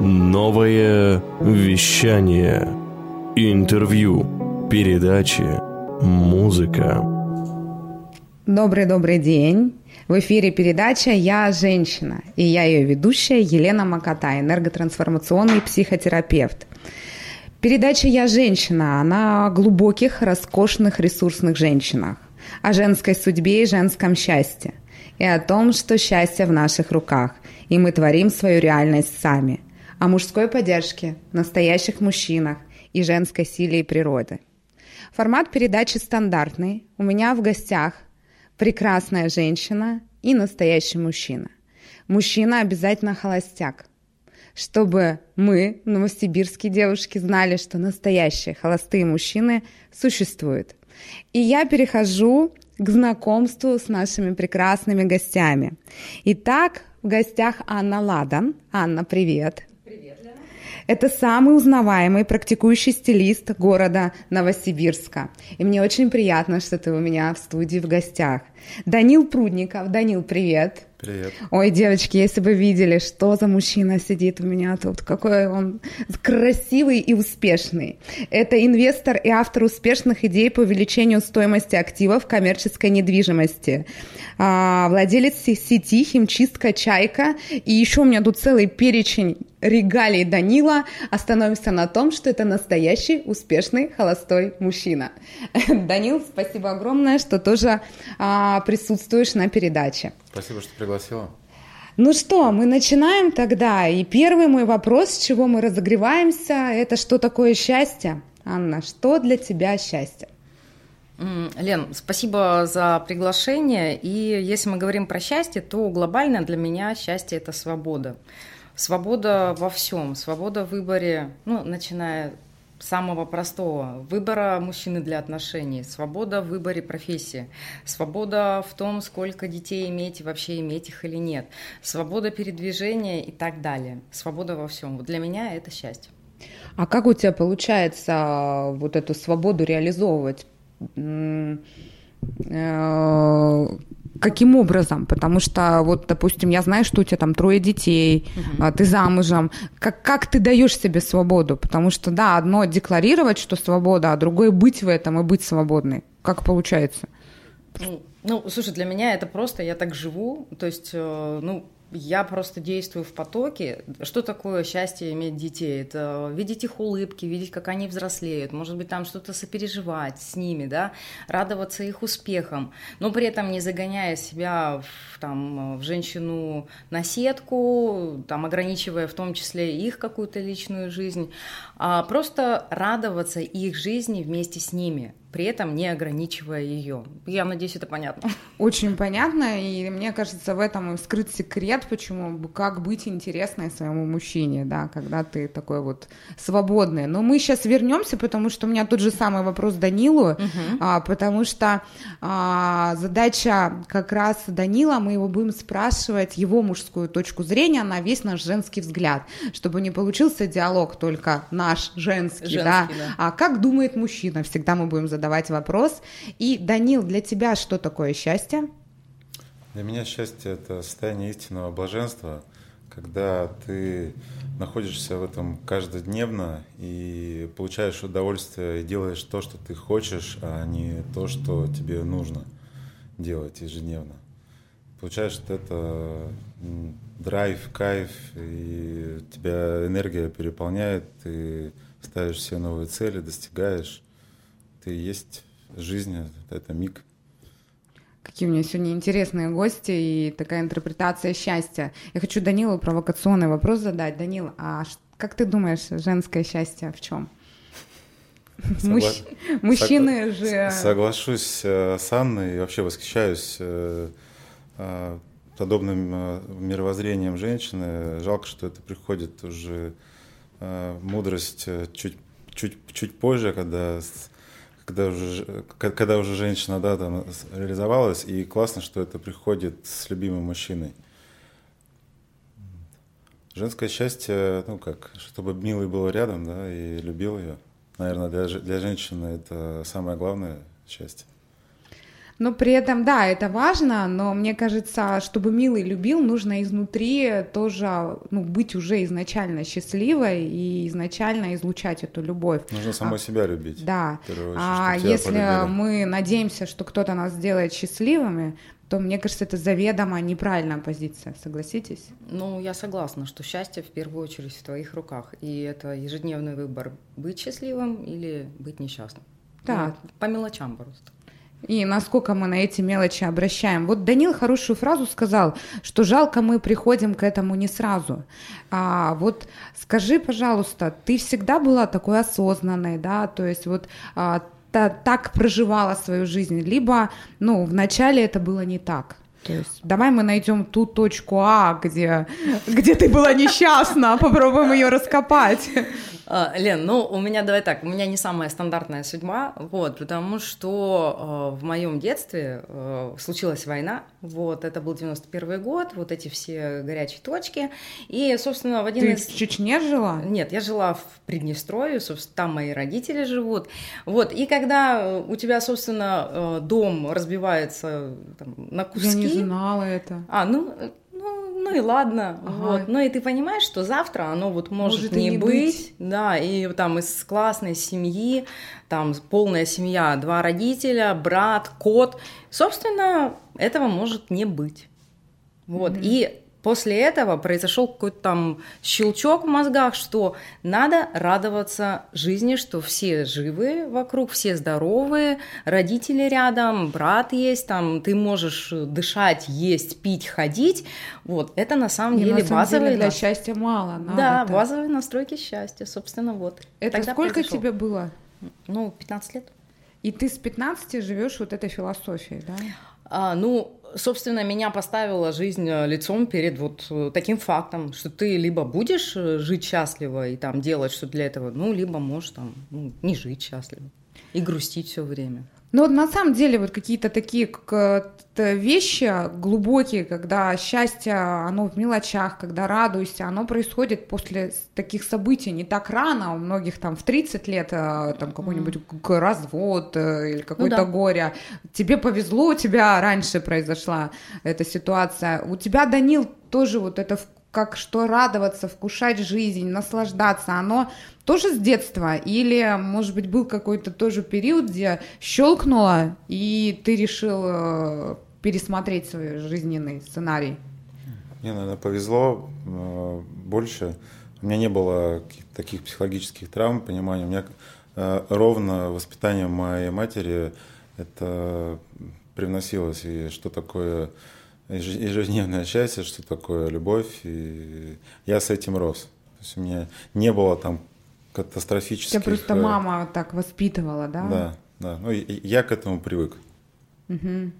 Новое вещание. Интервью. Передачи. Музыка. Добрый-добрый день. В эфире передача «Я женщина» и я ее ведущая Елена Макота, энерготрансформационный психотерапевт. Передача «Я женщина», она о глубоких, роскошных, ресурсных женщинах, о женской судьбе и женском счастье, и о том, что счастье в наших руках, и мы творим свою реальность сами, о мужской поддержке, настоящих мужчинах и женской силе и природы. Формат передачи стандартный. У меня в гостях прекрасная женщина и настоящий мужчина. Мужчина обязательно холостяк, чтобы мы, новосибирские девушки, знали, что настоящие холостые мужчины существуют. И я перехожу к знакомству с нашими прекрасными гостями. Итак, в гостях Анна Ладан. Анна, привет. Это самый узнаваемый практикующий стилист города Новосибирска. И мне очень приятно, что ты у меня в студии в гостях. Данил Прудников. Данил, привет. Привет. Ой, девочки, если бы видели, что за мужчина сидит у меня тут, какой он красивый и успешный. Это инвестор и автор успешных идей по увеличению стоимости активов коммерческой недвижимости. А, владелец сети «Химчистка Чайка». И еще у меня тут целый перечень регалий Данила. Остановимся на том, что это настоящий успешный холостой мужчина. Данил, спасибо огромное, что тоже а, присутствуешь на передаче. Спасибо, что пригласила. Ну что, мы начинаем тогда. И первый мой вопрос, с чего мы разогреваемся, это что такое счастье? Анна, что для тебя счастье? Лен, спасибо за приглашение. И если мы говорим про счастье, то глобально для меня счастье – это свобода. Свобода во всем, свобода в выборе, ну, начиная самого простого выбора мужчины для отношений, свобода в выборе профессии, свобода в том, сколько детей иметь и вообще иметь их или нет, свобода передвижения и так далее. Свобода во всем. Вот для меня это счастье. А как у тебя получается а, вот эту свободу реализовывать? Каким образом? Потому что, вот, допустим, я знаю, что у тебя там трое детей, угу. ты замужем. Как, как ты даешь себе свободу? Потому что, да, одно декларировать, что свобода, а другое быть в этом и быть свободной. Как получается? Ну, ну слушай, для меня это просто, я так живу, то есть, э, ну, я просто действую в потоке. Что такое счастье иметь детей? Это видеть их улыбки, видеть, как они взрослеют, может быть, там что-то сопереживать с ними, да, радоваться их успехам, но при этом не загоняя себя в, там, в женщину на сетку, там, ограничивая в том числе их какую-то личную жизнь, а просто радоваться их жизни вместе с ними – при этом не ограничивая ее. Я надеюсь, это понятно. Очень понятно, и мне кажется, в этом и скрыт секрет, почему, как быть интересной своему мужчине, да, когда ты такой вот свободный. Но мы сейчас вернемся, потому что у меня тот же самый вопрос Данилу, угу. а, потому что а, задача как раз Данила, мы его будем спрашивать его мужскую точку зрения на весь наш женский взгляд, чтобы не получился диалог только наш женский, женский да, да, а как думает мужчина, всегда мы будем задавать задавать вопрос. И, Данил, для тебя что такое счастье? Для меня счастье – это состояние истинного блаженства, когда ты находишься в этом каждодневно и получаешь удовольствие и делаешь то, что ты хочешь, а не то, что тебе нужно делать ежедневно. Получаешь что это драйв, кайф, и тебя энергия переполняет, ты ставишь все новые цели, достигаешь это и есть жизнь, это миг. Какие у меня сегодня интересные гости и такая интерпретация счастья. Я хочу Данилу провокационный вопрос задать. Данил, а как ты думаешь, женское счастье в чем? Согла... Мужч... Мужчины Согла... же... Соглашусь э, с Анной и вообще восхищаюсь э, э, подобным мировоззрением женщины. Жалко, что это приходит уже мудрость чуть, чуть, чуть позже, когда когда уже, когда уже женщина да, там, реализовалась, и классно, что это приходит с любимым мужчиной. Женское счастье, ну как, чтобы милый был рядом, да, и любил ее. Наверное, для, для женщины это самое главное счастье. Но при этом, да, это важно, но мне кажется, чтобы милый любил, нужно изнутри тоже ну, быть уже изначально счастливой и изначально излучать эту любовь. Нужно самой а, себя любить. Да. Очередь, а если полюбили. мы надеемся, что кто-то нас сделает счастливыми, то мне кажется, это заведомо неправильная позиция, согласитесь? Ну, я согласна, что счастье в первую очередь в твоих руках, и это ежедневный выбор быть счастливым или быть несчастным. Да. Ну, по мелочам просто и насколько мы на эти мелочи обращаем. Вот Данил хорошую фразу сказал, что жалко мы приходим к этому не сразу. А вот скажи, пожалуйста, ты всегда была такой осознанной, да, то есть вот а, та, так проживала свою жизнь, либо, ну, вначале это было не так? То есть давай мы найдем ту точку А, где, где ты была несчастна, попробуем ее раскопать. А, Лен, ну у меня давай так, у меня не самая стандартная судьба, вот, потому что э, в моем детстве э, случилась война, вот, это был 91 год, вот эти все горячие точки, и, собственно, в один Ты из... в Чечне жила? Нет, я жила в Приднестровье, собственно, там мои родители живут, вот, и когда у тебя, собственно, дом разбивается там, на куски... Знала это. А, ну, ну и ладно, ага. вот. Ну и ты понимаешь, что завтра оно вот может, может не, не быть, быть, да, и там из классной семьи, там полная семья, два родителя, брат, кот, собственно, этого может не быть, вот. Mm-hmm. И После этого произошел какой-то там щелчок в мозгах, что надо радоваться жизни, что все живы вокруг, все здоровые, родители рядом, брат есть, там ты можешь дышать, есть, пить, ходить. Вот это на самом деле на самом базовые деле для счастья мало. Надо да, это. базовые настройки счастья, собственно, вот. Это Тогда сколько произошел. тебе было? Ну, 15 лет. И ты с 15 живешь вот этой философией, да? А, ну, собственно, меня поставила жизнь э, лицом перед вот э, таким фактом, что ты либо будешь э, жить счастливо и там делать что для этого, ну, либо можешь там ну, не жить счастливо и грустить все время. Ну вот на самом деле вот какие-то такие вещи глубокие, когда счастье, оно в мелочах, когда радуешься, оно происходит после таких событий не так рано, у многих там в 30 лет э, там какой-нибудь mm. развод э, или какое-то ну, да. горе. Тебе повезло, у тебя раньше произошла эта ситуация. У тебя, Данил, тоже вот это как что радоваться, вкушать жизнь, наслаждаться, оно тоже с детства? Или, может быть, был какой-то тоже период, где щелкнуло, и ты решил э, пересмотреть свой жизненный сценарий? Мне, наверное, повезло э, больше. У меня не было таких психологических травм, понимания. У меня э, ровно воспитание моей матери это привносилось. И что такое ежедневное счастье, что такое любовь. И я с этим рос. То есть у меня не было там катастрофических... Тебя просто э, мама так воспитывала, да? Да, да. Ну, я к этому привык. Угу.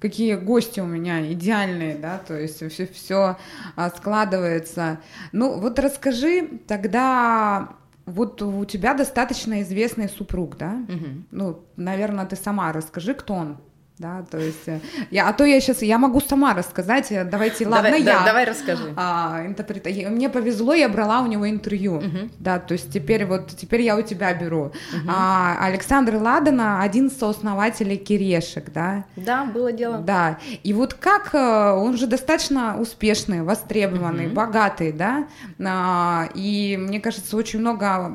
Какие гости у меня идеальные, да, то есть все, все а, складывается. Ну, вот расскажи тогда вот у тебя достаточно известный супруг, да? Угу. Ну, наверное, ты сама расскажи, кто он да, то есть, э, я, а то я сейчас, я могу сама рассказать, э, давайте, ладно, давай, я. Да, давай расскажи. А, интерпрет... Мне повезло, я брала у него интервью, uh-huh. да, то есть теперь вот, теперь я у тебя беру. Uh-huh. А, Александр Ладана, один из сооснователей Кирешек, да. Да, было дело. Да, и вот как, э, он же достаточно успешный, востребованный, uh-huh. богатый, да, а, и мне кажется, очень много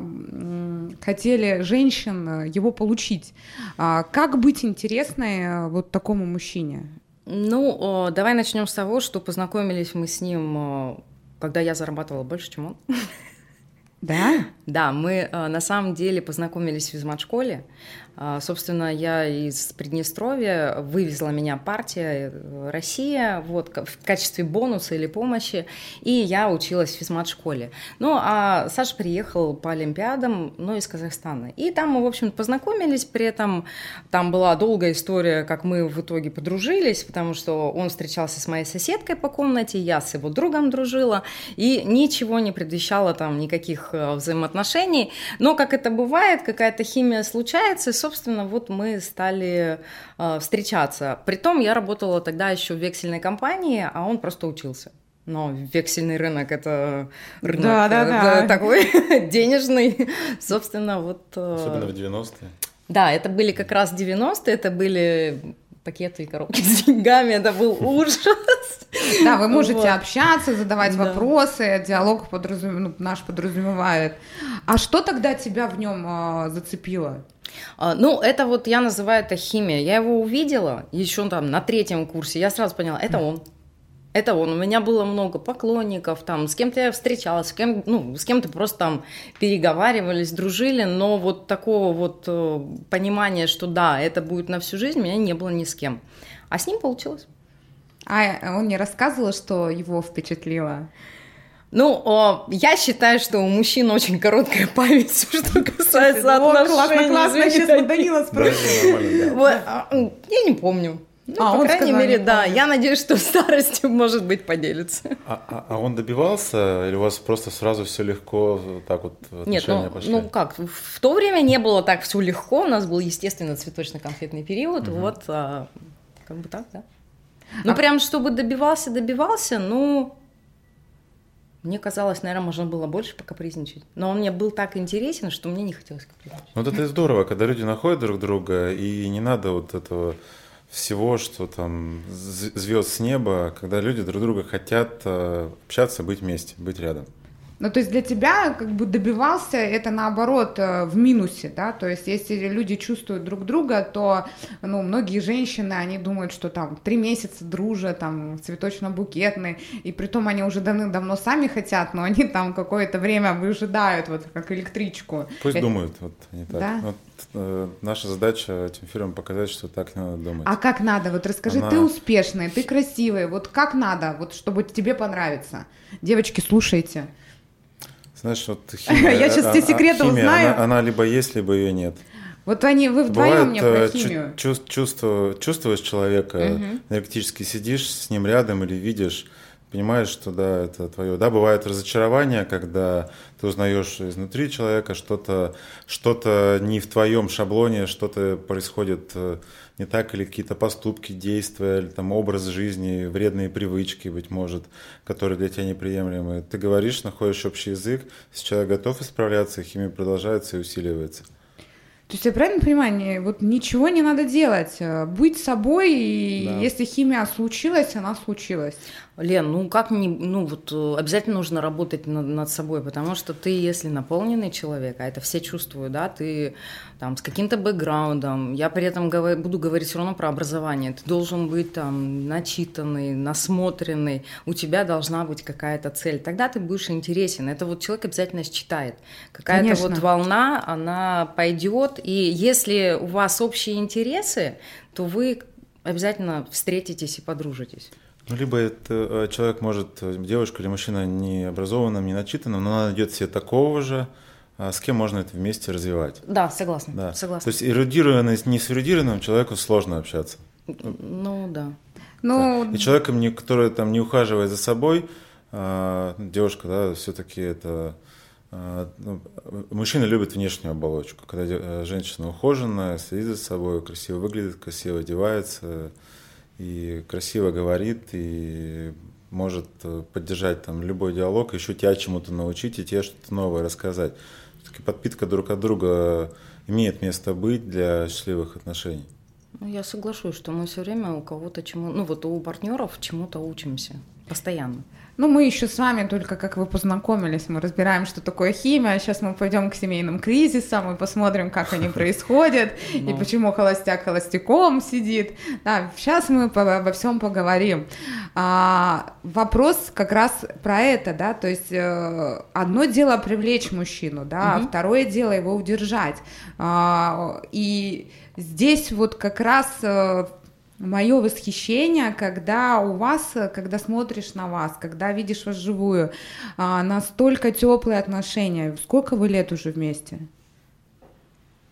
хотели женщин его получить. А, как быть интересной вот такому мужчине? Ну, давай начнем с того, что познакомились мы с ним, когда я зарабатывала больше, чем он. Да? Да, мы на самом деле познакомились в физмат-школе. А, собственно, я из Приднестровья, вывезла меня партия э, «Россия» вот, в качестве бонуса или помощи, и я училась в физмат-школе. Ну, а Саша приехал по Олимпиадам, ну, из Казахстана. И там мы, в общем познакомились, при этом там была долгая история, как мы в итоге подружились, потому что он встречался с моей соседкой по комнате, я с его другом дружила, и ничего не предвещало там никаких э, взаимоотношений. Но, как это бывает, какая-то химия случается, собственно, вот мы стали э, встречаться. Притом я работала тогда еще в вексельной компании, а он просто учился. Но вексельный рынок это рынок да, да, да. такой денежный. Собственно, вот... Особенно в 90-е. Да, это были как раз 90-е, это были пакеты и коробки с деньгами, это был ужас. Да, вы можете вот. общаться, задавать да. вопросы, диалог подразум... ну, наш подразумевает. А что тогда тебя в нем а, зацепило? А, ну, это вот я называю это химия. Я его увидела еще там на третьем курсе, я сразу поняла, это он. Это он. У меня было много поклонников, там, с кем-то я встречалась, с кем, ну, с кем-то просто там переговаривались, дружили, но вот такого вот э, понимания, что да, это будет на всю жизнь, у меня не было ни с кем. А с ним получилось. А он не рассказывал, что его впечатлило? Ну, я считаю, что у мужчин очень короткая память, что касается отношений. Классно, классно, сейчас Данила спросит. А, я не помню. Ну, а, по он крайней мере, да. Я надеюсь, что в старости, может быть, поделится. А, а, а он добивался, или у вас просто сразу все легко так вот Нет, ну, пошли? ну как, в то время не было так все легко, у нас был, естественно, цветочно-конфетный период, угу. вот, а, как бы так, да. Ну, а... прям, чтобы добивался, добивался, ну, мне казалось, наверное, можно было больше покапризничать. Но он мне был так интересен, что мне не хотелось капризничать. Вот это здорово, когда люди находят друг друга, и не надо вот этого всего, что там звезд с неба, когда люди друг друга хотят э, общаться, быть вместе, быть рядом. Ну, то есть для тебя как бы добивался это наоборот э, в минусе, да, то есть если люди чувствуют друг друга, то, ну, многие женщины, они думают, что там три месяца дружат, там, цветочно-букетный, и при том они уже давным-давно сами хотят, но они там какое-то время выжидают, вот как электричку. Пусть это... думают, вот не так. Да? Вот, э, наша задача этим фильмом показать, что так не надо думать. А как надо? Вот расскажи, Она... ты успешный, ты красивый, вот как надо, вот чтобы тебе понравиться? Девочки, слушайте. Знаешь, вот химия, Я сейчас все а, а, секреты химия, узнаю. Она, она либо есть, либо ее нет. Вот они, вы вдвоем мне про э, химию. Чу- чувство, чувствуешь человека, угу. энергетически сидишь с ним рядом или видишь, понимаешь, что да, это твое. Да, бывает разочарование, когда ты узнаешь изнутри человека что-то, что-то не в твоем шаблоне, что-то происходит э, не так, или какие-то поступки, действия, или там образ жизни, вредные привычки, быть может, которые для тебя неприемлемы. Ты говоришь, находишь общий язык, если человек готов исправляться, химия продолжается и усиливается. То есть я правильно понимаю, вот ничего не надо делать, э, быть собой, и да. если химия случилась, она случилась. Лен, ну как не, ну вот э, обязательно нужно работать над, над собой, потому что ты, если наполненный человек, а это все чувствуют, да, ты там с каким-то бэкграундом, я при этом говор, буду говорить все равно про образование, ты должен быть там начитанный, насмотренный, у тебя должна быть какая-то цель, тогда ты будешь интересен, это вот человек обязательно считает, какая-то вот волна, она пойдет, и если у вас общие интересы, то вы обязательно встретитесь и подружитесь. Ну, либо это э, человек может, э, девушка или мужчина не образованным, не начитанным, но она найдет себе такого же, а с кем можно это вместе развивать. Да, согласна. Да. согласна. То есть эрудированный с неэрудированным человеку сложно общаться. Ну да. Ну... Да. И человеком, не, который там не ухаживает за собой, а, девушка, да, все-таки это а, ну, мужчина любит внешнюю оболочку, когда э, женщина ухоженная, следит за собой, красиво выглядит, красиво одевается, и красиво говорит, и может э, поддержать там любой диалог, еще тебя чему-то научить и тебе что-то новое рассказать. Все-таки подпитка друг от друга имеет место быть для счастливых отношений. Ну, я соглашусь, что мы все время у кого-то чему, ну вот у партнеров чему-то учимся постоянно. Ну, мы еще с вами только как вы познакомились, мы разбираем, что такое химия. Сейчас мы пойдем к семейным кризисам и посмотрим, как они происходят и ну. почему холостяк холостяком сидит. Да, сейчас мы обо всем поговорим. А, вопрос как раз про это, да, то есть э, одно дело привлечь мужчину, да, а второе дело его удержать. А, и здесь вот как раз э, мое восхищение, когда у вас, когда смотришь на вас, когда видишь вас живую, а, настолько теплые отношения. Сколько вы лет уже вместе?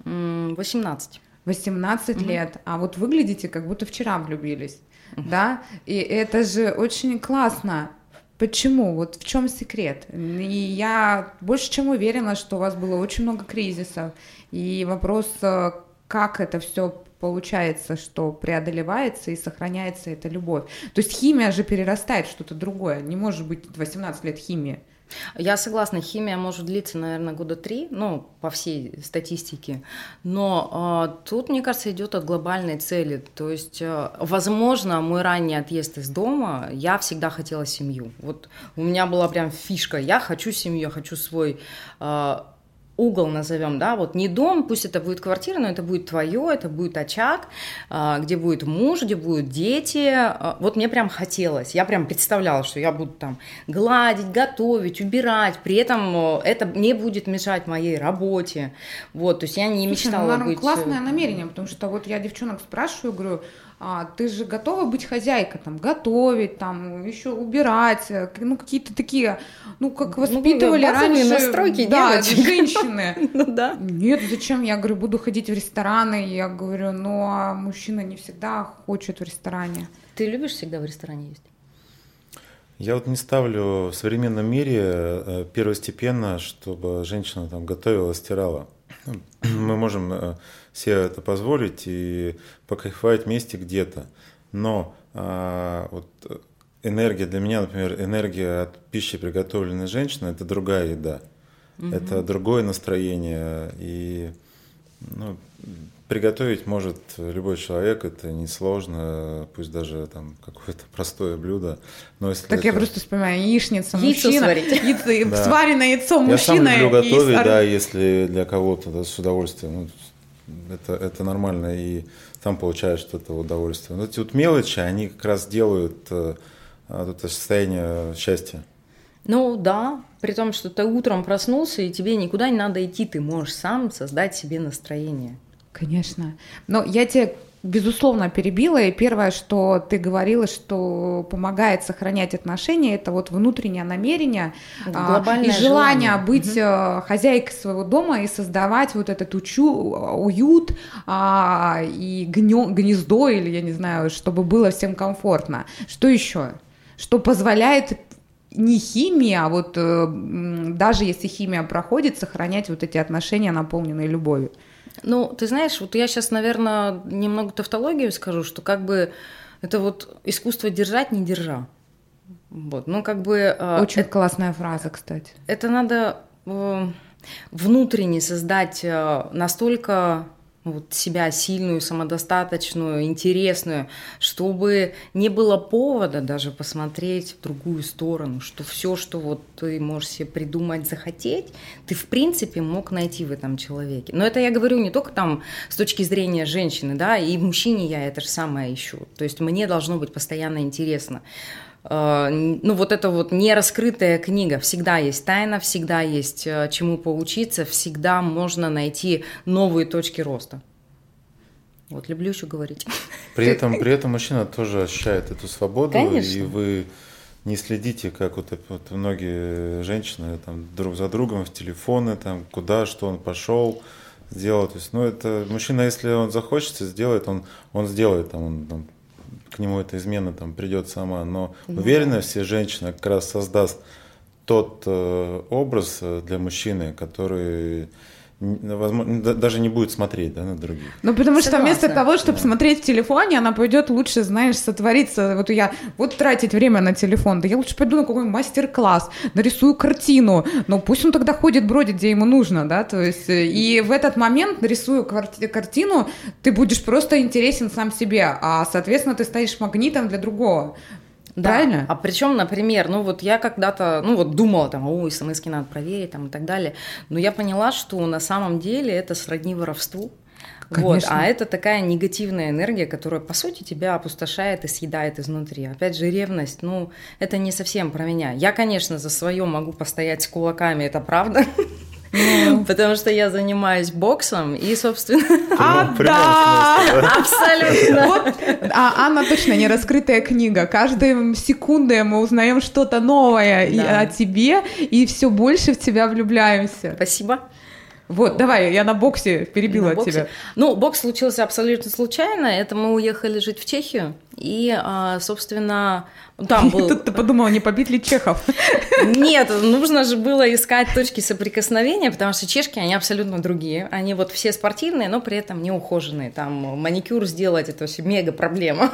18. 18 угу. лет, а вот выглядите, как будто вчера влюбились, угу. да? И это же очень классно. Почему? Вот в чем секрет? И я больше чем уверена, что у вас было очень много кризисов. И вопрос, э, как это все получается, что преодолевается и сохраняется эта любовь. То есть химия же перерастает в что-то другое. Не может быть 18 лет химии. Я согласна, химия может длиться, наверное, года три, ну, по всей статистике. Но э, тут, мне кажется, идет от глобальной цели. То есть, э, возможно, мой ранний отъезд из дома, я всегда хотела семью. Вот у меня была прям фишка, я хочу семью, я хочу свой э, угол назовем, да, вот не дом, пусть это будет квартира, но это будет твое, это будет очаг, а, где будет муж, где будут дети. А, вот мне прям хотелось, я прям представляла, что я буду там гладить, готовить, убирать, при этом это не будет мешать моей работе. Вот, то есть я не Слушай, мечтала ну, быть... классное намерение, потому что вот я девчонок спрашиваю, говорю, а, ты же готова быть хозяйкой, там, готовить, там, еще убирать, э, ну, какие-то такие, ну, как ну, воспитывали ну, раньше. настройки да, женщины. ну, да. Нет, зачем? Я говорю, буду ходить в рестораны, я говорю, ну, а мужчина не всегда хочет в ресторане. Ты любишь всегда в ресторане есть? Я вот не ставлю в современном мире э, первостепенно, чтобы женщина там готовила, стирала. Мы можем э, себе это позволить и покайфовать вместе где-то. Но а, вот энергия для меня, например, энергия от пищи, приготовленной женщиной, это другая еда. Угу. Это другое настроение. И ну, приготовить может любой человек, это несложно, пусть даже там какое-то простое блюдо. Но если так это... я просто вспоминаю, яичница, яйцо мужчина, сварить. Яйцо, сваренное яйцо мужчина. Я сам люблю готовить, и... да, если для кого-то да, с удовольствием. Ну, это, это нормально, и там получаешь что-то удовольствие. Но эти вот мелочи, они как раз делают э, это состояние счастья. Ну да, при том, что ты утром проснулся, и тебе никуда не надо идти, ты можешь сам создать себе настроение. Конечно. Но я тебе безусловно, перебила. И первое, что ты говорила, что помогает сохранять отношения, это вот внутреннее намерение а, и желание, желание. быть угу. хозяйкой своего дома и создавать вот этот учу, уют а, и гнездо, или я не знаю, чтобы было всем комфортно. Что еще? Что позволяет не химия, а вот э, даже если химия проходит, сохранять вот эти отношения, наполненные любовью. Ну, ты знаешь, вот я сейчас, наверное, немного тавтологию скажу, что как бы это вот искусство держать, не держа. Вот, ну как бы... А, Очень это, классная фраза, кстати. Это надо э, внутренне создать э, настолько вот себя сильную, самодостаточную, интересную, чтобы не было повода даже посмотреть в другую сторону, что все, что вот ты можешь себе придумать, захотеть, ты в принципе мог найти в этом человеке. Но это я говорю не только там с точки зрения женщины, да, и мужчине я это же самое ищу. То есть мне должно быть постоянно интересно. Э, ну, вот это вот нераскрытая книга. Всегда есть тайна, всегда есть э, чему поучиться, всегда можно найти новые точки роста. Вот, люблю еще говорить. При этом, при этом мужчина тоже ощущает эту свободу, Конечно. и вы не следите, как вот, вот многие женщины там друг за другом в телефоны, там куда, что он пошел сделать. То есть, ну, это мужчина, если он захочется, сделает, он, он сделает, там, он там, к нему эта измена там придет сама. Но да. уверенно все женщины как раз создаст тот э, образ э, для мужчины, который возможно, даже не будет смотреть да, на других. Ну, потому Согласна. что вместо того, чтобы да. смотреть в телефоне, она пойдет лучше, знаешь, сотвориться. Вот я, вот тратить время на телефон, да я лучше пойду на какой-нибудь мастер-класс, нарисую картину, но пусть он тогда ходит, бродит, где ему нужно, да, то есть, э, и в этот момент, нарисую картину, ты будешь просто интересен сам себе, а, соответственно, ты станешь магнитом для другого. Да. Правильно? А причем, например, ну вот я когда-то, ну вот думала там, о, смс надо проверить там и так далее, но я поняла, что на самом деле это сродни воровству. Вот, а это такая негативная энергия, которая, по сути, тебя опустошает и съедает изнутри. Опять же, ревность, ну, это не совсем про меня. Я, конечно, за свое могу постоять с кулаками, это правда. Ну. Потому что я занимаюсь боксом и, собственно... А, да! Абсолютно. Вот, а Анна точно не раскрытая книга. Каждой секундой мы узнаем что-то новое о тебе, и все больше в тебя влюбляемся. Спасибо. Вот, давай, я на боксе перебила на боксе. тебя. Ну, бокс случился абсолютно случайно. Это мы уехали жить в Чехию. И, а, собственно, там был... Тут ты подумала, не побит ли Чехов? Нет, нужно же было искать точки соприкосновения, потому что чешки, они абсолютно другие. Они вот все спортивные, но при этом не ухоженные. Там маникюр сделать, это вообще мега проблема.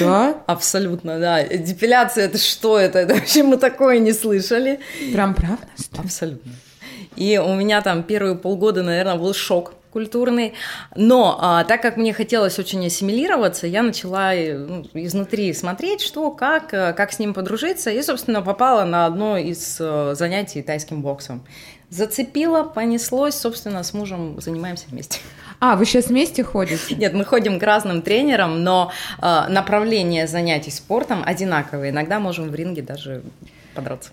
Да? Абсолютно, да. Депиляция это что это? Это вообще мы такое не слышали. Прям правда? Абсолютно. И у меня там первые полгода, наверное, был шок культурный. Но а, так как мне хотелось очень ассимилироваться, я начала ну, изнутри смотреть, что, как, э, как с ним подружиться. И, собственно, попала на одно из э, занятий тайским боксом. Зацепила, понеслось, собственно, с мужем занимаемся вместе. А, вы сейчас вместе ходите? Нет, мы ходим к разным тренерам, но э, направление занятий спортом одинаковые. Иногда можем в ринге даже подраться.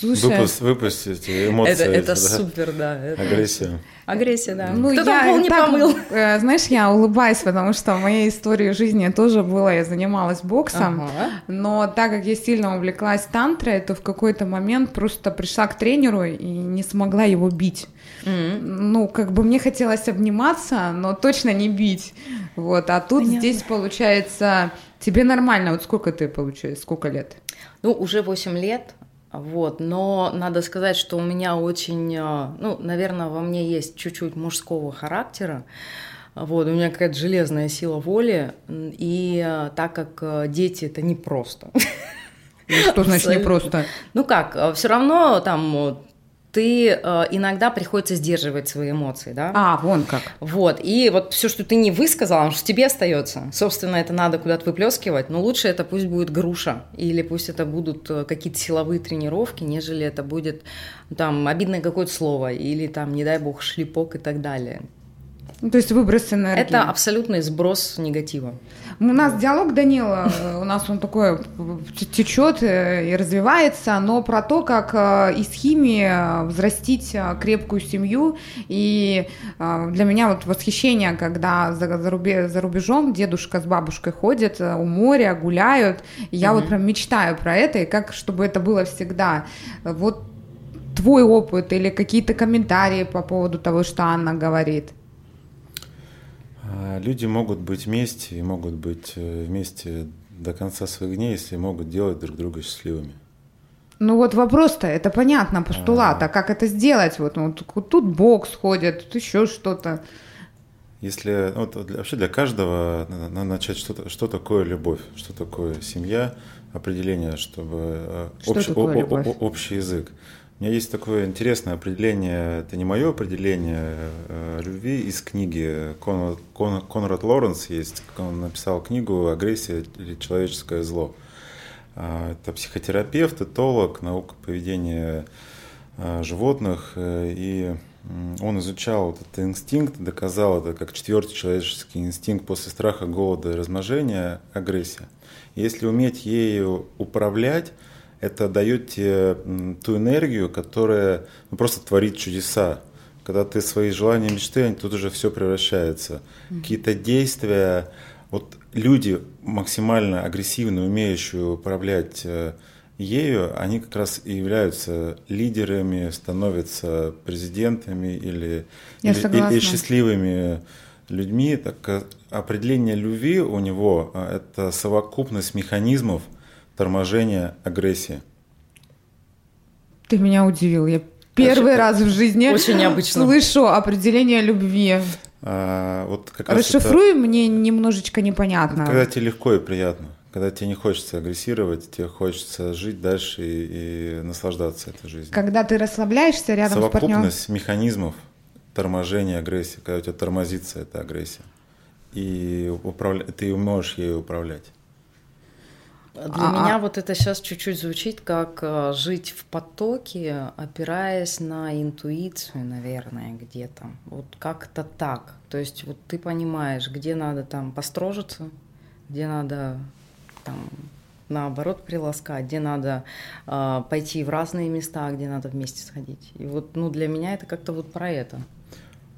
Слушай, Выпуск, выпустить эмоции. Это, это да? супер, да. Это... Агрессию. Агрессия, да. Ну, Кто я, пол не так, помыл? Э, знаешь, я улыбаюсь, потому что в моей истории жизни тоже было, я занималась боксом, ага. но так как я сильно увлеклась тантрой, то в какой-то момент просто пришла к тренеру и не смогла его бить. Mm-hmm. Ну, как бы мне хотелось обниматься, но точно не бить. Вот, а тут Понятно. здесь получается, тебе нормально, вот сколько ты получается, сколько лет? Ну, уже 8 лет, вот, но надо сказать, что у меня очень, э, ну, наверное, во мне есть чуть-чуть мужского характера. Вот, у меня какая-то железная сила воли, и э, так как э, дети это непросто. Что значит непросто? Ну как, все равно там ты э, иногда приходится сдерживать свои эмоции, да? А, вон как. Вот, и вот все, что ты не высказал, что тебе остается. Собственно, это надо куда-то выплескивать, но лучше это пусть будет груша, или пусть это будут э, какие-то силовые тренировки, нежели это будет там обидное какое-то слово, или там, не дай бог, шлепок и так далее. То есть выброс энергии. Это абсолютный сброс негатива. У нас диалог, Данила, у нас он такой течет и развивается, но про то, как э, из химии взрастить э, крепкую семью. И э, для меня вот восхищение, когда за, за, рубе, за рубежом дедушка с бабушкой ходят у моря, гуляют. И я mm вот прям мечтаю про это, и как, чтобы это было всегда. Вот твой опыт или какие-то комментарии по поводу того, что Анна говорит? А, люди могут быть вместе и могут быть э, вместе до конца своих дней, если могут делать друг друга счастливыми. Ну вот вопрос-то, это понятно, постулат, а, а как это сделать? Вот, ну, тут бокс ходит, тут еще что-то. Если ну, вот, вообще для каждого надо начать что, что такое любовь, что такое семья, определение, чтобы э, что общ, такое о, о, общий язык. У меня есть такое интересное определение, это не мое определение э, любви из книги. Кон, Кон, Конрад Лоренс есть, он написал книгу «Агрессия или человеческое зло». Э, это психотерапевт, этолог, наука поведения э, животных, э, и он изучал вот этот инстинкт, доказал это как четвертый человеческий инстинкт после страха, голода и размножения – агрессия. Если уметь ею управлять, это дает тебе ту энергию, которая ну, просто творит чудеса. Когда ты свои желания, мечты, тут уже все превращается. Mm-hmm. Какие-то действия, вот люди максимально агрессивно умеющие управлять э, ею, они как раз и являются лидерами, становятся президентами или, Я или, или счастливыми людьми. Так э, определение любви у него э, это совокупность механизмов, торможения агрессии. Ты меня удивил. Я первый раз в жизни очень необычно. слышу определение любви. А, вот как Расшифруй, это... мне немножечко непонятно. Когда тебе легко и приятно. Когда тебе не хочется агрессировать, тебе хочется жить дальше и, и наслаждаться этой жизнью. Когда ты расслабляешься рядом с партнером. Совокупность механизмов торможения агрессии, когда у тебя тормозится эта агрессия. И управля... ты можешь ею управлять. Для а, меня вот это сейчас чуть-чуть звучит как э, жить в потоке, опираясь на интуицию, наверное, где-то. Вот как-то так. То есть вот ты понимаешь, где надо там построжиться, где надо там наоборот приласкать, где надо э, пойти в разные места, где надо вместе сходить. И вот ну, для меня это как-то вот про это.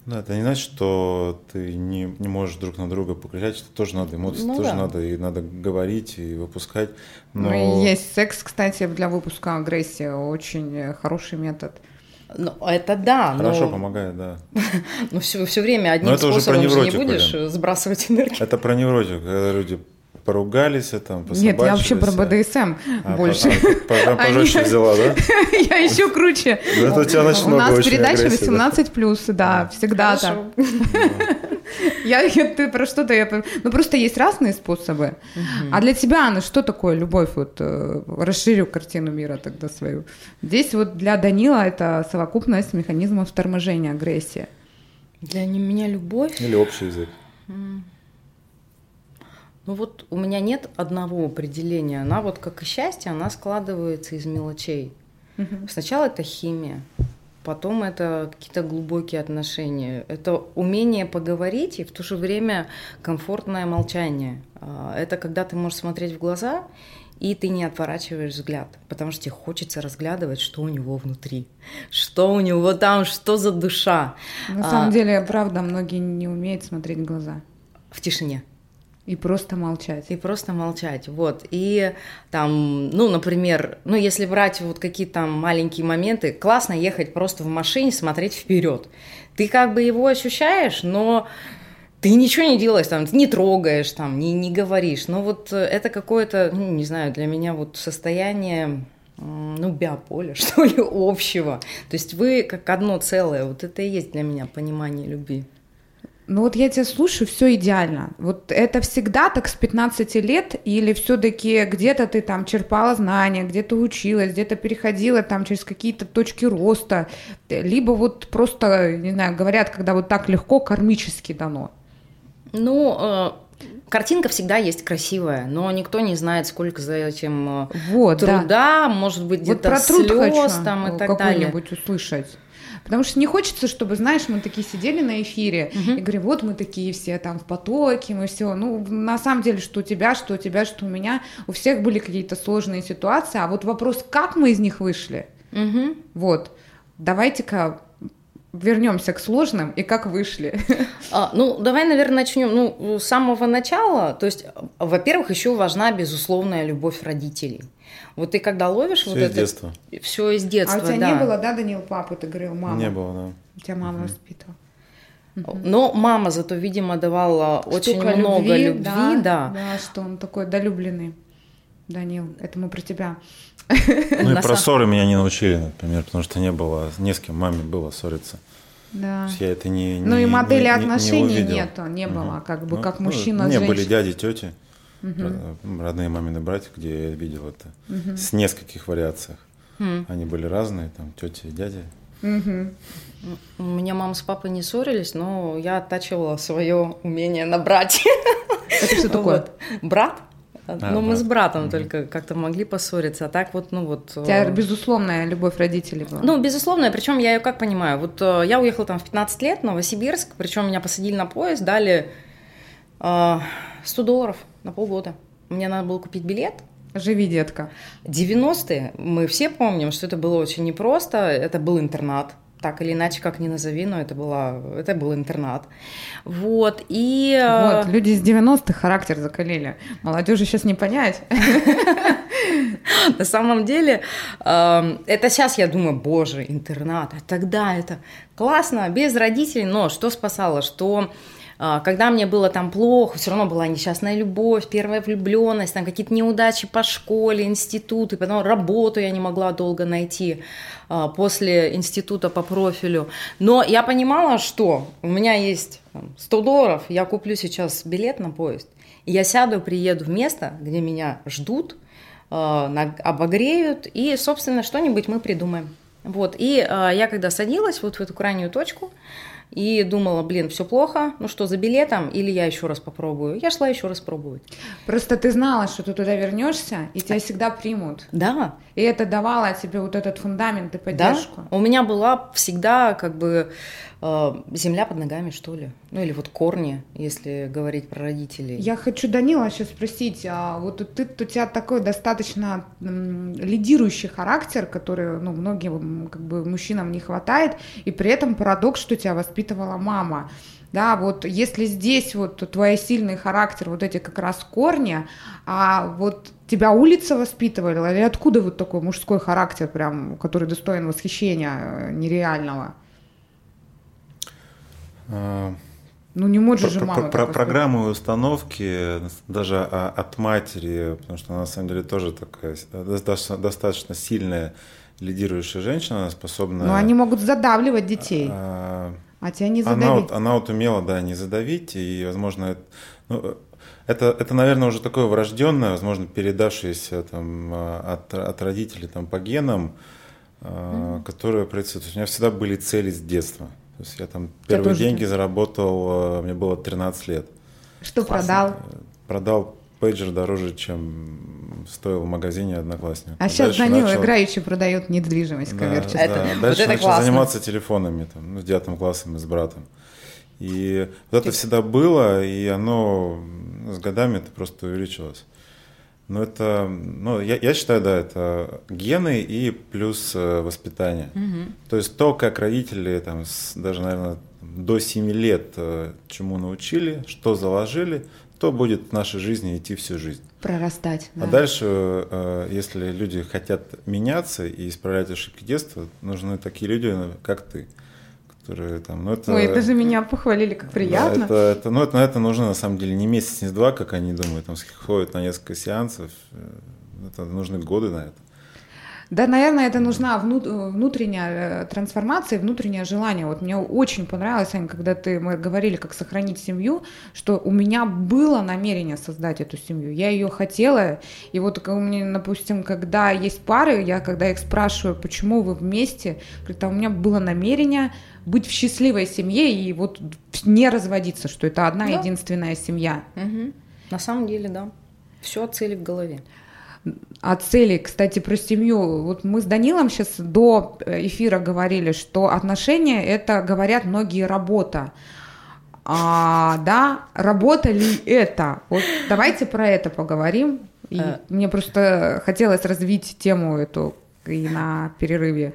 Да, это не значит, что ты не, не можешь друг на друга покричать, что тоже надо эмоции, ну, тоже да. надо и надо говорить и выпускать. Но... Ну, есть секс, кстати, для выпуска агрессии, очень хороший метод. Ну, это да. Хорошо но... помогает, да. Но все, все время одним но это способом уже, про же не будешь блин. сбрасывать энергию. Это про невротику, когда люди поругались, там, Нет, я вообще про БДСМ а, больше. А, по, пожестче взяла, да? Я еще круче. Ну, это у тебя У нас передача 18 плюс, да, всегда так. Я, ты про что-то, я, ну просто есть разные способы. А для тебя, Анна, что такое любовь? Вот э, расширю картину мира тогда свою. Здесь вот для Данила это совокупность механизмов торможения агрессии. Для меня любовь. Или общий язык. Ну вот у меня нет одного определения. Она вот как и счастье, она складывается из мелочей. Угу. Сначала это химия, потом это какие-то глубокие отношения. Это умение поговорить и в то же время комфортное молчание. А, это когда ты можешь смотреть в глаза и ты не отворачиваешь взгляд, потому что тебе хочется разглядывать, что у него внутри, что у него там, что за душа. На самом а, деле, правда, многие не умеют смотреть в глаза. В тишине. И просто молчать. И просто молчать, вот. И там, ну, например, ну, если брать вот какие-то там маленькие моменты, классно ехать просто в машине, смотреть вперед. Ты как бы его ощущаешь, но ты ничего не делаешь, там, не трогаешь, там, не, не говоришь. Но вот это какое-то, ну, не знаю, для меня вот состояние, ну, биополя, что ли, общего. То есть вы как одно целое, вот это и есть для меня понимание любви. Ну вот я тебя слушаю, все идеально. Вот это всегда так с 15 лет, или все-таки где-то ты там черпала знания, где-то училась, где-то переходила там через какие-то точки роста, либо вот просто, не знаю, говорят, когда вот так легко кармически дано. Ну, э, картинка всегда есть красивая, но никто не знает, сколько за этим э, вот, труда, да. может быть, где-то вот слез там и так далее. какой-нибудь услышать. Потому что не хочется, чтобы, знаешь, мы такие сидели на эфире угу. и говорим, вот мы такие все там в потоке, мы все. Ну, на самом деле, что у тебя, что у тебя, что у меня, у всех были какие-то сложные ситуации, а вот вопрос, как мы из них вышли, угу. вот. Давайте-ка вернемся к сложным и как вышли. А, ну, давай, наверное, начнем ну, с самого начала. То есть, во-первых, еще важна безусловная любовь родителей. Вот ты когда ловишь все вот из это... детства. Все из детства, А у тебя да. не было, да, Данил, папы? Ты говорил, мама. Не было, да. У тебя мама угу. воспитывала. Но мама зато, видимо, давала Столько очень много любви, любви да, да. Да, что он такой долюбленный. Данил, это мы про тебя. Ну и про ссоры меня не научили, например, потому что не было, не с кем маме было ссориться. Да. Я это не, ну и модели не, отношений не нету, не было, угу. как бы ну, как ну, мужчина Не женщина. были дяди, тети, угу. родные мамины братья, где я видел это угу. с нескольких вариациях. Угу. Они были разные, там тети и дяди. Угу. У меня мама с папой не ссорились, но я оттачивала свое умение на брать. Это что такое? Вот. Брат? А, ну, мы с братом mm-hmm. только как-то могли поссориться, а так вот, ну вот... У тебя э, безусловная любовь родителей была? Ну, безусловная, причем я ее как понимаю, вот э, я уехала там в 15 лет в Новосибирск, причем меня посадили на поезд, дали 100 э, долларов на полгода. Мне надо было купить билет, Живи, детка. 90-е, мы все помним, что это было очень непросто, это был интернат, так или иначе, как ни назови, но это, была, это был интернат. Вот, и... Э, вот, люди из 90-х характер закалили. Молодежи сейчас не понять. На самом деле, эм, это сейчас я думаю, боже, интернат, а тогда это классно, без родителей, но что спасало, что когда мне было там плохо, все равно была несчастная любовь, первая влюбленность, там какие-то неудачи по школе, институты, потом работу я не могла долго найти а, после института по профилю. Но я понимала, что у меня есть 100 долларов, я куплю сейчас билет на поезд, и я сяду, приеду в место, где меня ждут, а, обогреют, и, собственно, что-нибудь мы придумаем. Вот, и я когда садилась вот в эту крайнюю точку, и думала, блин, все плохо, ну что, за билетом, или я еще раз попробую. Я шла еще раз пробовать. Просто ты знала, что ты туда вернешься, и тебя всегда примут. Да. И это давало тебе вот этот фундамент и поддержку. Да. У меня была всегда как бы земля под ногами, что ли. Ну или вот корни, если говорить про родителей. Я хочу Данила сейчас спросить, а вот ты, у тебя такой достаточно лидирующий характер, который, ну, многим как бы мужчинам не хватает, и при этом парадокс, что тебя воспитывала мама. Да, вот если здесь вот твой сильный характер, вот эти как раз корни, а вот тебя улица воспитывала, или откуда вот такой мужской характер прям, который достоин восхищения э, нереального? Ну не может же Про- мама. про- так программы и установки даже от матери, потому что она на самом деле тоже такая э, достаточно, достаточно сильная лидирующая женщина, она способна. Но они могут задавливать детей, а, а тебя не она, задавить. вот, она вот умела, да, не задавить, и, возможно, это, ну, это, это, наверное, уже такое врожденное, возможно, передавшееся там, а, от, от родителей там, по генам, а, которое происходит. У меня всегда были цели с детства. То есть я там первые тоже деньги заработал, а, мне было 13 лет. Что продал? Продал пейджер дороже, чем стоил в магазине одноклассник. А сейчас Дальше Данила начал- играющий продает недвижимость да, коммерческую. Это- да. вот Дальше это начал классно. заниматься телефонами, там, ну, с девятым классом и с братом. И вот это всегда было, и оно с годами это просто увеличилось. Но это, ну, я, я считаю, да, это гены и плюс э, воспитание. То есть то, как родители, там, с- даже, наверное, до 7 лет э, чему научили, что заложили, то будет в нашей жизни идти всю жизнь. Прорастать. А да. дальше, э, если люди хотят меняться и исправлять ошибки детства, нужны такие люди, как ты, которые там, ну это... Ой, даже меня похвалили, как приятно. Да, это, это, ну, это, на это нужно на самом деле не месяц, не два, как они думают, там ходят на несколько сеансов. э, Это нужны годы на это. Да, наверное, это нужна вну- внутренняя э, трансформация, внутреннее желание. Вот мне очень понравилось, Ань, когда ты, мы говорили, как сохранить семью, что у меня было намерение создать эту семью. Я ее хотела. И вот у меня, допустим, когда есть пары, я когда их спрашиваю, почему вы вместе, говорят, а у меня было намерение быть в счастливой семье и вот не разводиться, что это одна Да. единственная семья. Мгм. На самом деле, да. Все цели в голове. О цели, кстати, про семью. Вот мы с Данилом сейчас до эфира говорили, что отношения это, говорят многие, работа. А, да, работа ли это? Вот давайте про это поговорим. И Э. мне просто хотелось развить тему эту и на перерыве.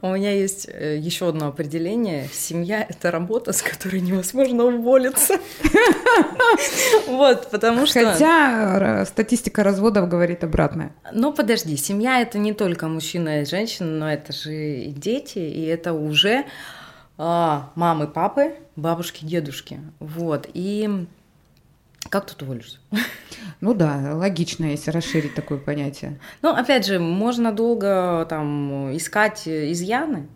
У меня есть э, еще одно определение. Семья — это работа, с которой невозможно уволиться. Вот, потому что... Хотя р- статистика разводов говорит обратное. Ну, подожди, семья это не только мужчина и женщина, но это же и дети, и это уже а, мамы, папы, бабушки, дедушки. Вот. И как тут уволишься? Ну да, логично, если расширить такое понятие. Ну, опять же, можно долго там искать изъяны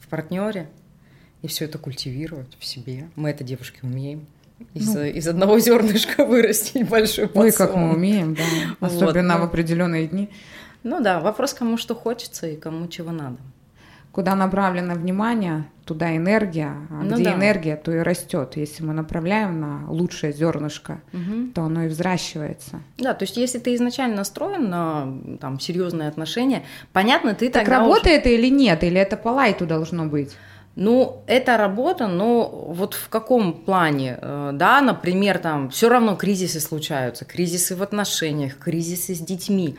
в партнере и все это культивировать в себе. Мы это, девушки, умеем. Из, из одного зернышка вырастить большой Ну и как мы подсолнух. умеем, да. Вот, Особенно ну. в определенные дни. Ну да, вопрос, кому что хочется и кому чего надо. Куда направлено внимание, туда энергия. А Ну где да. энергия, то и растет. Если мы направляем на лучшее зернышко, Мгм. то оно и взращивается. Да, то есть если ты изначально настроен на там серьезные отношения, понятно, ты Так тогда работа это или нет? Или это по лайту должно быть? Ну, это работа, но вот в каком плане? Э, Да, например, там все равно кризисы случаются, кризисы в отношениях, кризисы с детьми.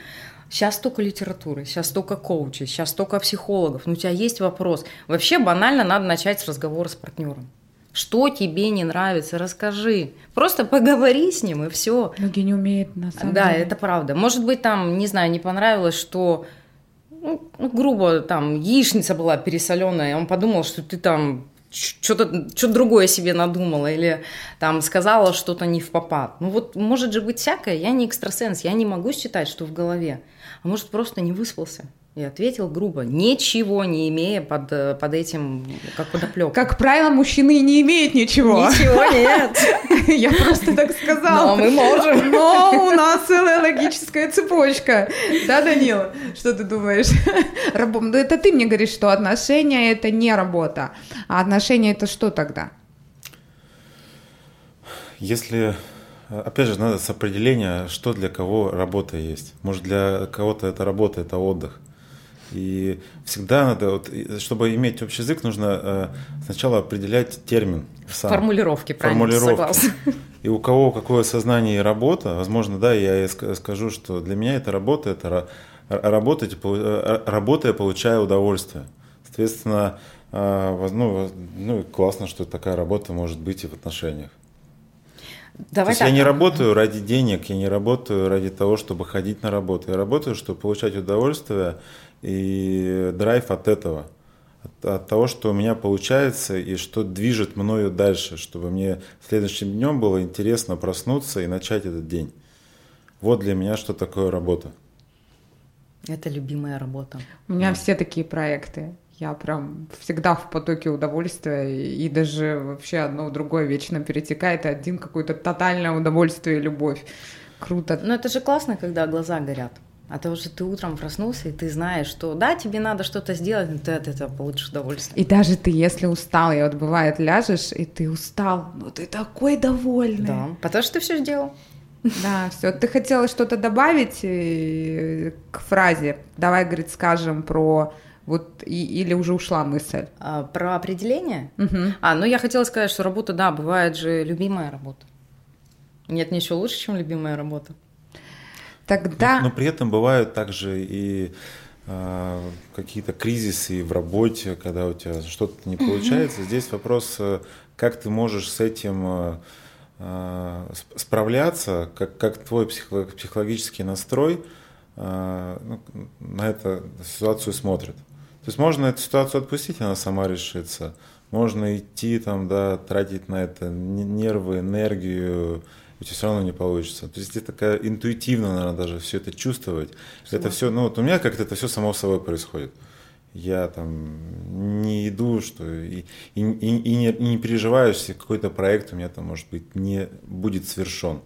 Сейчас столько литературы, сейчас столько коучей, сейчас столько психологов. Ну, у тебя есть вопрос. Вообще банально надо начать с разговора с партнером. Что тебе не нравится, расскажи. Просто поговори с ним и все. Многие не умеют на самом Да, деле. это правда. Может быть, там, не знаю, не понравилось, что, ну, грубо, там, яичница была пересоленая, он подумал, что ты там что-то что другое себе надумала или там сказала что-то не в попад. Ну вот может же быть всякое, я не экстрасенс, я не могу считать, что в голове. А может просто не выспался и ответил грубо, ничего не имея под, э, под этим, как подоплек. Как правило, мужчины не имеют ничего. Ничего нет. Я просто так сказала. Но мы можем. Но у нас целая логическая цепочка. Да, Данила? Что ты думаешь? Рабо- Ну, это ты мне говоришь, что отношения – это не работа. А отношения – это что тогда? Если, опять же, надо с определения, что для кого работа есть. Может, для кого-то это работа, это отдых. И всегда надо, вот, чтобы иметь общий язык, нужно э, сначала определять термин. сам. Формулировки, правильно, Формулировки. согласна. И у кого какое сознание и работа, возможно, да, я скажу, что для меня это работа, это работать, полу- э, работая, получая удовольствие. Соответственно, э, ну, ну, классно, что такая работа может быть и в отношениях. То Давай есть так. я не работаю ради денег, я не работаю ради того, чтобы ходить на работу. Я работаю, чтобы получать удовольствие и драйв от этого. от, от того, что у меня получается и что движет мною дальше, чтобы мне следующим днем было интересно проснуться и начать этот день. Вот для меня что такое работа. Это любимая работа. У меня все такие проекты. Я прям всегда в потоке удовольствия, и даже вообще одно в другое вечно перетекает, и один какое-то тотальное удовольствие и любовь. Круто. Но это же классно, когда глаза горят. А то, что ты утром проснулся, и ты знаешь, что да, тебе надо что-то сделать, но ты от этого получишь удовольствие. И даже ты, если устал, и вот бывает, ляжешь, и ты устал, но ты такой довольный. Да, потому что ты все сделал. Да, все. Ты хотела что-то добавить э, к фразе? Давай, говорит, скажем про вот и, или уже ушла мысль? А, про определение? Угу. А, ну я хотела сказать, что работа, да, бывает же любимая работа. Нет ничего лучше, чем любимая работа. Тогда... Но, но при этом бывают также и э, какие-то кризисы в работе, когда у тебя что-то не получается. Здесь вопрос, э, как ты можешь с этим э, э, справляться, как, как твой психологический настрой э, ну, на эту ситуацию смотрит. То есть можно эту ситуацию отпустить, она сама решится. Можно идти там, да, тратить на это нервы, энергию, у тебя все равно не получится. То есть это такая интуитивно, наверное, даже все это чувствовать. Сама. Это все, ну вот у меня как-то это все само собой происходит. Я там не иду, что и, и, и, и, не, и не переживаю, если какой-то проект у меня там, может быть, не будет совершен.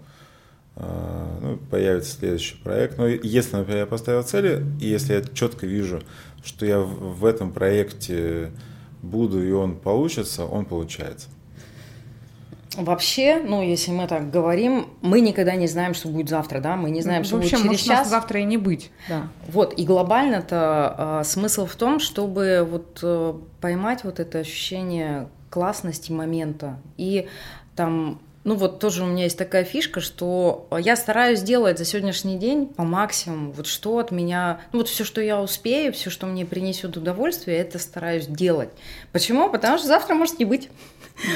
А, ну, появится следующий проект. Но если, например, я поставил цели, и если я четко вижу, что я в, этом проекте буду, и он получится, он получается. Вообще, ну, если мы так говорим, мы никогда не знаем, что будет завтра, да, мы не знаем, что Вообще, будет через может, час. завтра и не быть, да. Вот, и глобально-то э, смысл в том, чтобы вот э, поймать вот это ощущение классности момента и там ну вот тоже у меня есть такая фишка, что я стараюсь делать за сегодняшний день по максимуму, вот что от меня, ну вот все, что я успею, все, что мне принесет удовольствие, это стараюсь делать. Почему? Потому что завтра может не быть.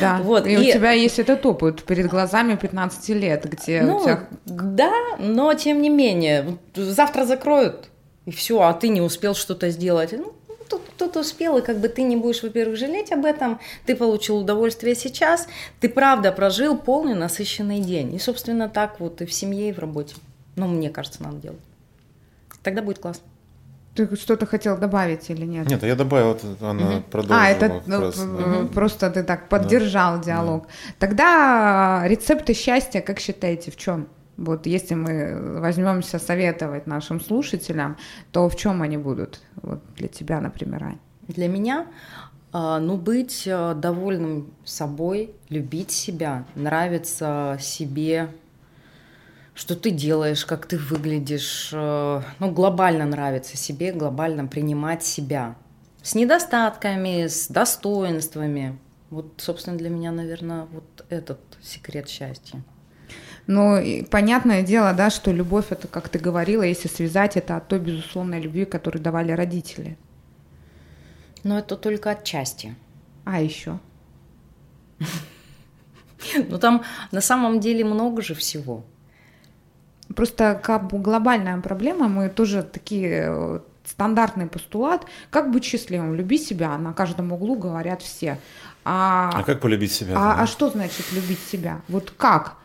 Да, вот. и, и у тебя есть этот опыт перед глазами 15 лет, где ну, у тебя... Да, но тем не менее, завтра закроют, и все, а ты не успел что-то сделать. Ну, кто-то успел, и как бы ты не будешь, во-первых, жалеть об этом, ты получил удовольствие сейчас, ты правда прожил полный насыщенный день. И, собственно, так вот и в семье, и в работе. Ну, мне кажется, надо делать. Тогда будет классно. Ты что-то хотел добавить или нет? Нет, я добавил, она угу. продолжила. А, это ну, раз, угу. просто ты так поддержал да. диалог. Да. Тогда рецепты счастья, как считаете, в чем? Вот если мы возьмемся советовать нашим слушателям, то в чем они будут? Вот для тебя, например, Ань. Для меня, а, ну, быть а, довольным собой, любить себя, нравиться себе, что ты делаешь, как ты выглядишь, э, ну, глобально нравится себе, глобально принимать себя. С недостатками, с достоинствами. Вот, собственно, для меня, наверное, вот этот секрет счастья. Ну, понятное дело, да, что любовь, это, как ты говорила, если связать, это от той безусловной любви, которую давали родители. Но это только отчасти. А еще? Ну, там на самом деле много же всего. Просто как бы глобальная проблема, мы тоже такие э, стандартный постулат, как быть счастливым, люби себя, на каждом углу говорят все. А, а как полюбить себя? А, а что значит любить себя? Вот как?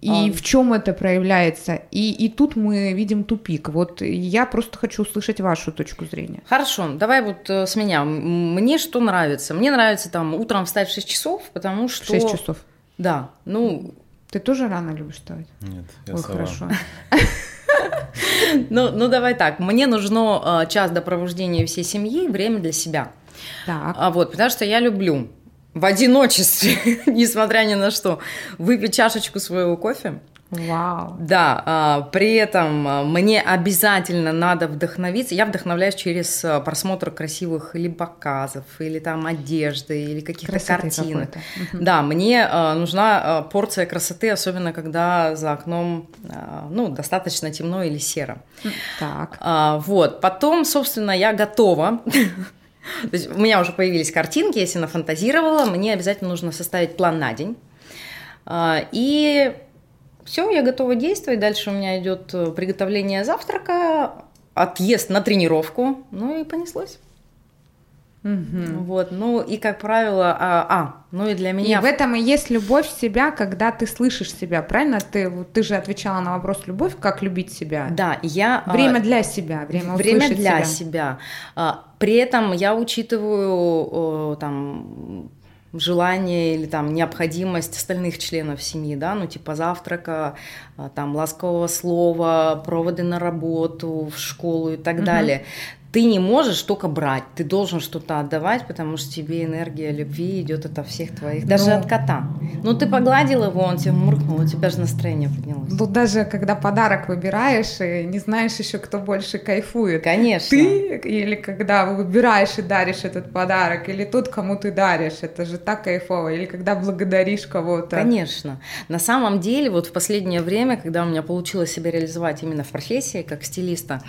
И а... в чем это проявляется? И, и тут мы видим тупик. Вот я просто хочу услышать вашу точку зрения. Хорошо, давай вот э, с меня. Мне что нравится? Мне нравится там утром встать в 6 часов, потому что... 6 часов? Да, ну ты тоже рано любишь вставать? Нет, я Ой, сова. хорошо. Ну, ну, давай так. Мне нужно э, час до пробуждения всей семьи, время для себя. Так. А вот, потому что я люблю в одиночестве, несмотря ни на что, выпить чашечку своего кофе, Вау. Да, а, при этом а, мне обязательно надо вдохновиться. Я вдохновляюсь через а, просмотр красивых или показов, или там одежды, или каких-то картин. Да, мне нужна порция красоты, особенно когда за окном ну, достаточно темно или серо. Так. Вот, потом, собственно, я готова. То есть у меня уже появились картинки, если нафантазировала, мне обязательно нужно составить план на день. И все, я готова действовать. Дальше у меня идет э, приготовление завтрака, отъезд на тренировку. Ну и понеслось. Угу. Вот, ну и как правило, а, а, ну и для меня. И в этом и есть любовь себя, когда ты слышишь себя, правильно? Ты, ты же отвечала на вопрос любовь, как любить себя. Да, я. А, время для себя, время Время для себя. себя. А, при этом я учитываю там желание или там необходимость остальных членов семьи, да, ну типа завтрака, там ласкового слова, проводы на работу, в школу и так угу. далее ты не можешь только брать, ты должен что-то отдавать, потому что тебе энергия любви идет от всех твоих, даже ну, от кота. Ну ты погладил его, он тебе муркнул, у тебя же настроение поднялось. Ну даже когда подарок выбираешь и не знаешь еще, кто больше кайфует. Конечно. Ты или когда выбираешь и даришь этот подарок, или тот, кому ты даришь, это же так кайфово. Или когда благодаришь кого-то. Конечно. На самом деле, вот в последнее время, когда у меня получилось себя реализовать именно в профессии, как стилиста,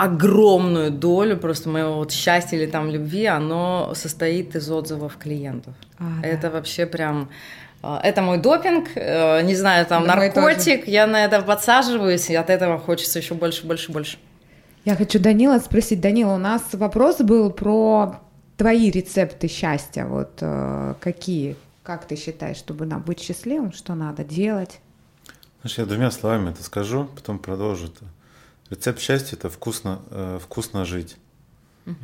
огромную долю просто моего вот счастья или там любви, оно состоит из отзывов клиентов. А, это да. вообще прям... А, это мой допинг, э, не знаю, там да наркотик, я на это подсаживаюсь, и от этого хочется еще больше, больше, больше. Я хочу Данила спросить. Данила, у нас вопрос был про твои рецепты счастья. Вот э, какие? Как ты считаешь, чтобы нам быть счастливым, что надо делать? Знаешь, я двумя словами это скажу, потом продолжу это. Рецепт счастья это вкусно, э, вкусно жить. Угу.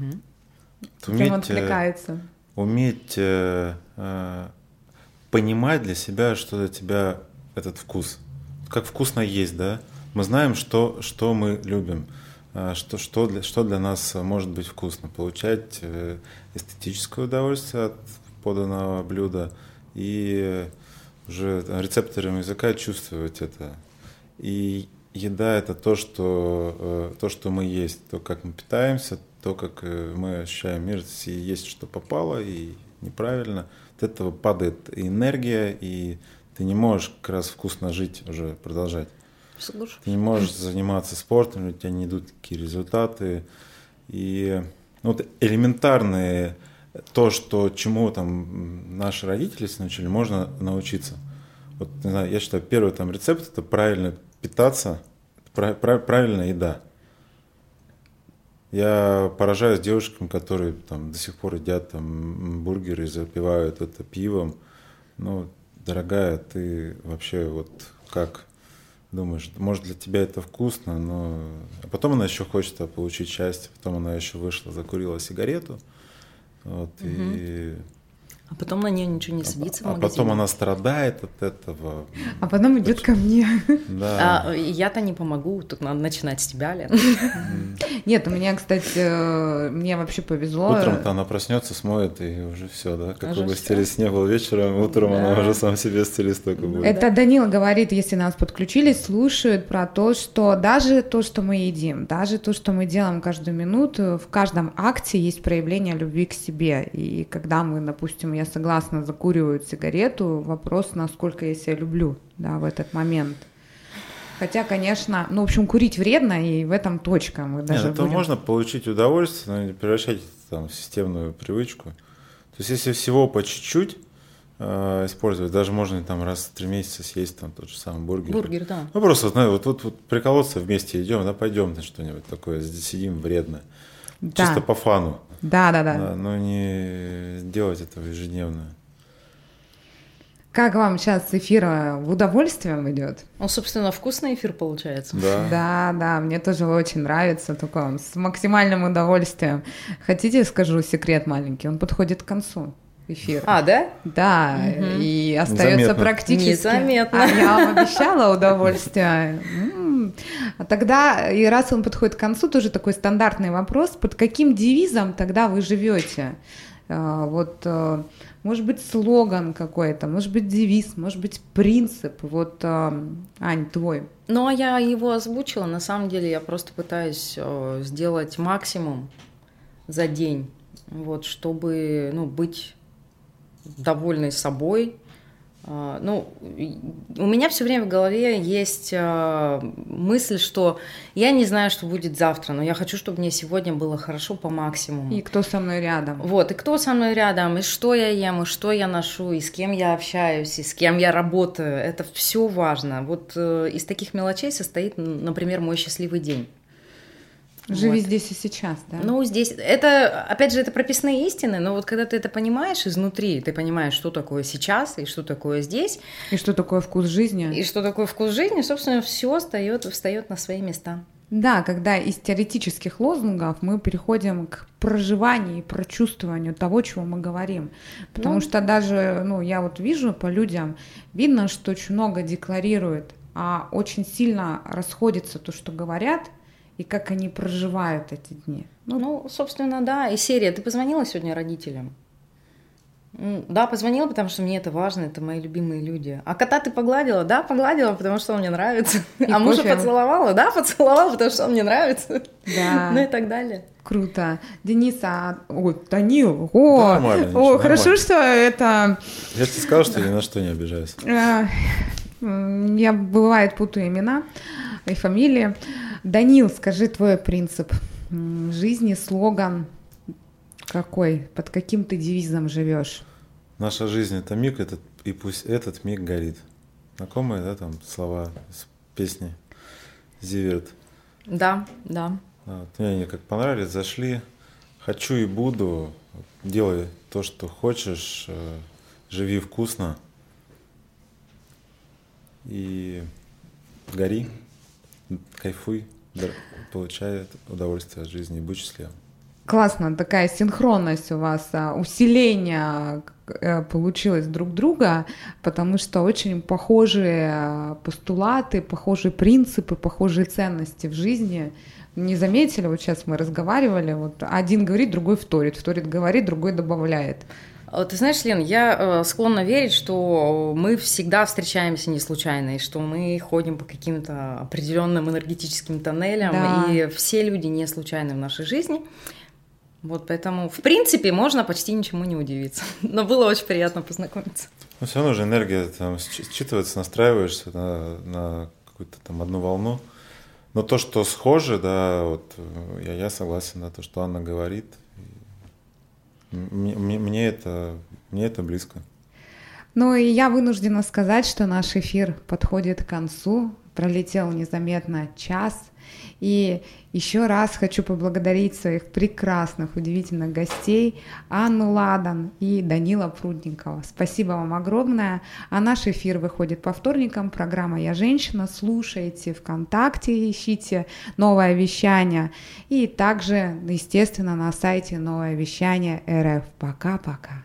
Уметь, Прям откликается. Уметь э, э, понимать для себя, что для тебя этот вкус. Как вкусно есть, да? Мы знаем, что, что мы любим, э, что, что, для, что для нас может быть вкусно. Получать э, эстетическое удовольствие от поданного блюда и уже рецептором языка чувствовать это. И еда это то, что, э, то, что мы есть, то, как мы питаемся, то, как э, мы ощущаем мир, если есть что попало и неправильно, от этого падает энергия, и ты не можешь как раз вкусно жить, уже продолжать. Соглашусь. Ты не можешь заниматься спортом, у тебя не идут такие результаты. И ну, вот элементарные, то, что, чему там наши родители научили, можно научиться. Вот, не знаю, я считаю, первый там рецепт – это правильно питаться, правильная еда. Я поражаюсь девушкам, которые там до сих пор едят там бургеры, запивают это пивом. Ну, дорогая, ты вообще вот как думаешь, может для тебя это вкусно, но... А потом она еще хочет получить счастье, потом она еще вышла, закурила сигарету, вот, угу. и а потом на нее ничего не садится а, в магазине. А потом она страдает от этого. А потом идет ко мне. Да. А, я-то не помогу, тут надо начинать с тебя, Лен. Нет, у меня, кстати, мне вообще повезло. Утром-то она проснется, смоет, и уже все, да? Какой бы стилист не был вечером, утром она уже сам себе стилист только будет. Это Данила говорит, если нас подключились, слушают про то, что даже то, что мы едим, даже то, что мы делаем каждую минуту, в каждом акте есть проявление любви к себе. И когда мы, допустим, я согласна, закуривают сигарету. Вопрос, насколько я себя люблю, да, в этот момент. Хотя, конечно, ну, в общем, курить вредно, и в этом точка. Мы даже Нет, это будем... можно получить удовольствие, но не превращать там, в системную привычку. То есть, если всего по чуть-чуть э, использовать, даже можно там раз в три месяца съесть там тот же самый бургер. Бургер, да. Ну, просто, вот, вот, вот, вот приколоться вместе идем, да, пойдем на что-нибудь такое, сидим вредно. Да. Чисто по фану. Да, да, да. Но не делать этого ежедневно. Как вам сейчас эфир в удовольствием идет? Ну, собственно, вкусный эфир получается. Да. Да, да, мне тоже очень нравится, только он с максимальным удовольствием. Хотите, скажу секрет маленький, он подходит к концу эфир. А, да? Да, угу. и остается Незаметно. практически. Незаметно. А я вам обещала удовольствие. А тогда, и раз он подходит к концу, тоже такой стандартный вопрос, под каким девизом тогда вы живете? А, вот, э, может быть, слоган какой-то, может быть, девиз, может быть, принцип. Вот, э, Ань, твой. Ну, а я его озвучила. На самом деле, я просто пытаюсь э, сделать максимум за день, вот, чтобы ну, быть довольной собой, а, ну, у меня все время в голове есть а, мысль, что я не знаю, что будет завтра, но я хочу, чтобы мне сегодня было хорошо по максимуму. И кто со мной рядом. Вот, и кто со мной рядом, и что я ем, и что я ношу, и с кем я общаюсь, и с кем я работаю. Это все важно. Вот э, из таких мелочей состоит, например, мой счастливый день. Живи вот. здесь и сейчас, да? Ну, здесь, это, опять же, это прописные истины, но вот когда ты это понимаешь изнутри, ты понимаешь, что такое сейчас и что такое здесь. И что такое вкус жизни. И что такое вкус жизни, собственно, все встает, встает на свои места. Да, когда из теоретических лозунгов мы переходим к проживанию и прочувствованию того, чего мы говорим. Потому ну, что даже, ну, я вот вижу по людям, видно, что очень много декларируют, а очень сильно расходится то, что говорят, и как они проживают эти дни. Ну, ну собственно, да. И серия. Ты позвонила сегодня родителям? Да, позвонила, потому что мне это важно, это мои любимые люди. А кота ты погладила? Да, погладила, потому что он мне нравится. И а мужа поцеловала? Да, поцеловала, потому что он мне нравится. Да. Ну и так далее. Круто. Денис, а... О, Данил, о, нормально, о ничего, хорошо, нормально. что это... Я тебе сказал, что я ни на что не обижаюсь. А, я, бывает, путаю имена и фамилии. Данил, скажи твой принцип жизни, слоган какой? Под каким ты девизом живешь? Наша жизнь это миг, этот, и пусть этот миг горит. Знакомые, да, там слова с песни Зиверт? Да, да. Вот, мне они как понравились, зашли. Хочу и буду, делай то, что хочешь, э, живи вкусно и гори, кайфуй, получай удовольствие от жизни будь счастливым классно такая синхронность у вас, а, усиление э, получилось друг друга, потому что очень похожие а, постулаты, похожие принципы, похожие ценности в жизни. Не заметили, вот сейчас мы разговаривали, вот один говорит, другой вторит, вторит говорит, другой добавляет. А ты знаешь, Лен, я э, склонна верить, что мы всегда встречаемся не случайно, и что мы ходим по каким-то определенным энергетическим тоннелям, да. и все люди не случайны в нашей жизни. Вот поэтому, в принципе, можно почти ничему не удивиться. Но было очень приятно познакомиться. Ну, все равно же энергия там считывается, настраиваешься на, на какую-то там одну волну. Но то, что схоже, да, вот я, я согласен на то, что Анна говорит. Мне, мне, это, мне это близко. Ну и я вынуждена сказать, что наш эфир подходит к концу. Пролетел незаметно час – и еще раз хочу поблагодарить своих прекрасных, удивительных гостей Анну Ладан и Данила Прудникова. Спасибо вам огромное. А наш эфир выходит по вторникам. Программа «Я женщина». Слушайте ВКонтакте, ищите новое вещание. И также, естественно, на сайте новое вещание РФ. Пока-пока.